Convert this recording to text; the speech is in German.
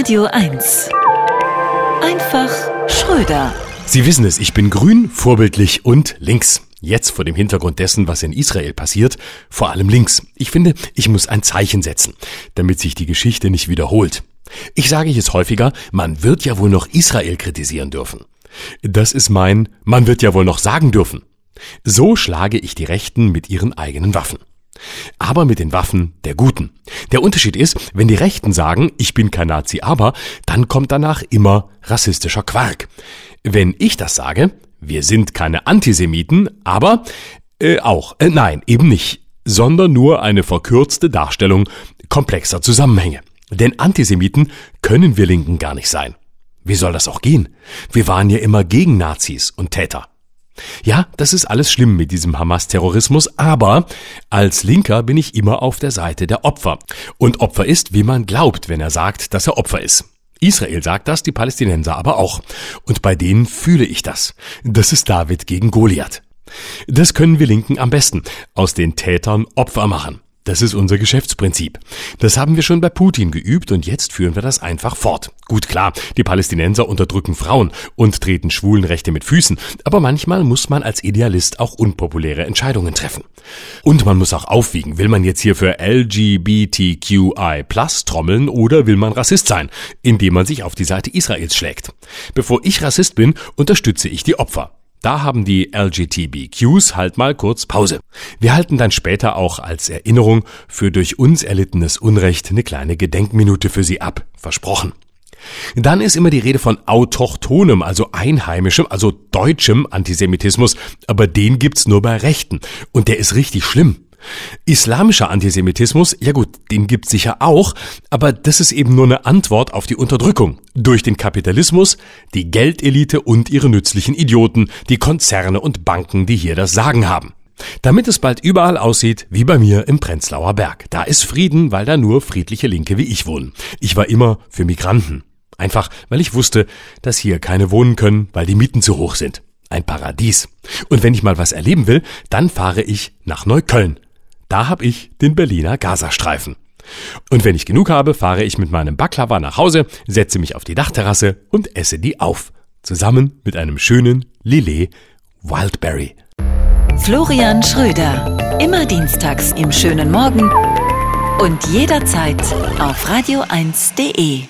Radio 1. Einfach Schröder. Sie wissen es, ich bin grün, vorbildlich und links. Jetzt vor dem Hintergrund dessen, was in Israel passiert, vor allem links. Ich finde, ich muss ein Zeichen setzen, damit sich die Geschichte nicht wiederholt. Ich sage es häufiger, man wird ja wohl noch Israel kritisieren dürfen. Das ist mein, man wird ja wohl noch sagen dürfen. So schlage ich die Rechten mit ihren eigenen Waffen. Aber mit den Waffen der Guten. Der Unterschied ist, wenn die Rechten sagen, ich bin kein Nazi, aber, dann kommt danach immer rassistischer Quark. Wenn ich das sage, wir sind keine Antisemiten, aber äh, auch, äh, nein, eben nicht, sondern nur eine verkürzte Darstellung komplexer Zusammenhänge. Denn Antisemiten können wir Linken gar nicht sein. Wie soll das auch gehen? Wir waren ja immer gegen Nazis und Täter. Ja, das ist alles schlimm mit diesem Hamas-Terrorismus, aber als Linker bin ich immer auf der Seite der Opfer. Und Opfer ist, wie man glaubt, wenn er sagt, dass er Opfer ist. Israel sagt das, die Palästinenser aber auch. Und bei denen fühle ich das. Das ist David gegen Goliath. Das können wir Linken am besten. Aus den Tätern Opfer machen. Das ist unser Geschäftsprinzip. Das haben wir schon bei Putin geübt und jetzt führen wir das einfach fort. Gut klar, die Palästinenser unterdrücken Frauen und treten Schwulenrechte mit Füßen, aber manchmal muss man als Idealist auch unpopuläre Entscheidungen treffen. Und man muss auch aufwiegen, will man jetzt hier für LGBTQI plus trommeln oder will man Rassist sein, indem man sich auf die Seite Israels schlägt. Bevor ich Rassist bin, unterstütze ich die Opfer. Da haben die LGTBQs halt mal kurz Pause. Wir halten dann später auch als Erinnerung für durch uns erlittenes Unrecht eine kleine Gedenkminute für sie ab. Versprochen. Dann ist immer die Rede von autochtonem, also einheimischem, also deutschem Antisemitismus, aber den gibt's nur bei Rechten. Und der ist richtig schlimm. Islamischer Antisemitismus, ja gut, den gibt's sicher auch, aber das ist eben nur eine Antwort auf die Unterdrückung durch den Kapitalismus, die Geldelite und ihre nützlichen Idioten, die Konzerne und Banken, die hier das Sagen haben. Damit es bald überall aussieht wie bei mir im Prenzlauer Berg. Da ist Frieden, weil da nur friedliche Linke wie ich wohnen. Ich war immer für Migranten. Einfach, weil ich wusste, dass hier keine wohnen können, weil die Mieten zu hoch sind. Ein Paradies. Und wenn ich mal was erleben will, dann fahre ich nach Neukölln. Da hab ich den Berliner Gazastreifen. Und wenn ich genug habe, fahre ich mit meinem Baklava nach Hause, setze mich auf die Dachterrasse und esse die auf. Zusammen mit einem schönen Lillet Wildberry. Florian Schröder. Immer dienstags im schönen Morgen und jederzeit auf radio1.de.